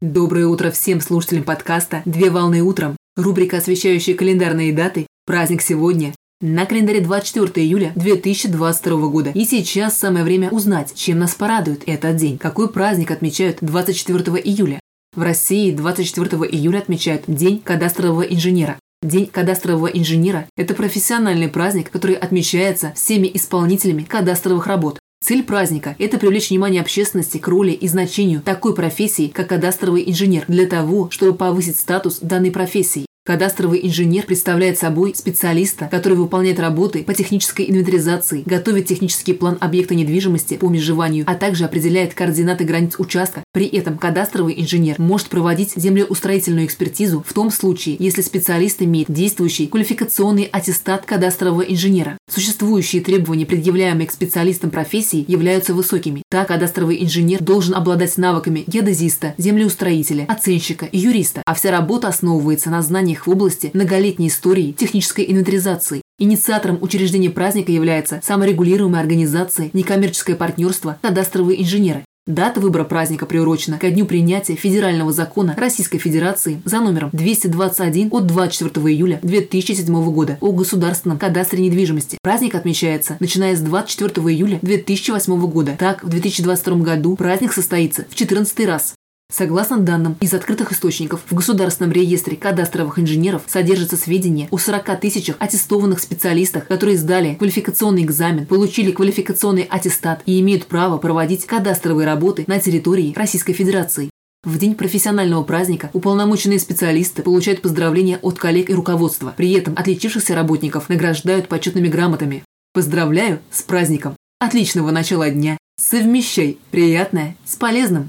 Доброе утро всем слушателям подкаста «Две волны утром». Рубрика, освещающая календарные даты. Праздник сегодня. На календаре 24 июля 2022 года. И сейчас самое время узнать, чем нас порадует этот день. Какой праздник отмечают 24 июля? В России 24 июля отмечают День кадастрового инженера. День кадастрового инженера – это профессиональный праздник, который отмечается всеми исполнителями кадастровых работ. Цель праздника – это привлечь внимание общественности к роли и значению такой профессии, как кадастровый инженер, для того, чтобы повысить статус данной профессии. Кадастровый инженер представляет собой специалиста, который выполняет работы по технической инвентаризации, готовит технический план объекта недвижимости по межеванию, а также определяет координаты границ участка. При этом кадастровый инженер может проводить землеустроительную экспертизу в том случае, если специалист имеет действующий квалификационный аттестат кадастрового инженера. Существующие требования, предъявляемые к специалистам профессии, являются высокими. Так, кадастровый инженер должен обладать навыками геодезиста, землеустроителя, оценщика и юриста, а вся работа основывается на знаниях знаниях в области многолетней истории технической инвентаризации. Инициатором учреждения праздника является саморегулируемая организация «Некоммерческое партнерство. Кадастровые инженеры». Дата выбора праздника приурочена ко дню принятия федерального закона Российской Федерации за номером 221 от 24 июля 2007 года о государственном кадастре недвижимости. Праздник отмечается начиная с 24 июля 2008 года. Так, в 2022 году праздник состоится в 14 раз. Согласно данным из открытых источников, в Государственном реестре кадастровых инженеров содержатся сведения о 40 тысячах аттестованных специалистах, которые сдали квалификационный экзамен, получили квалификационный аттестат и имеют право проводить кадастровые работы на территории Российской Федерации. В день профессионального праздника уполномоченные специалисты получают поздравления от коллег и руководства. При этом отличившихся работников награждают почетными грамотами. Поздравляю с праздником! Отличного начала дня! Совмещай приятное с полезным!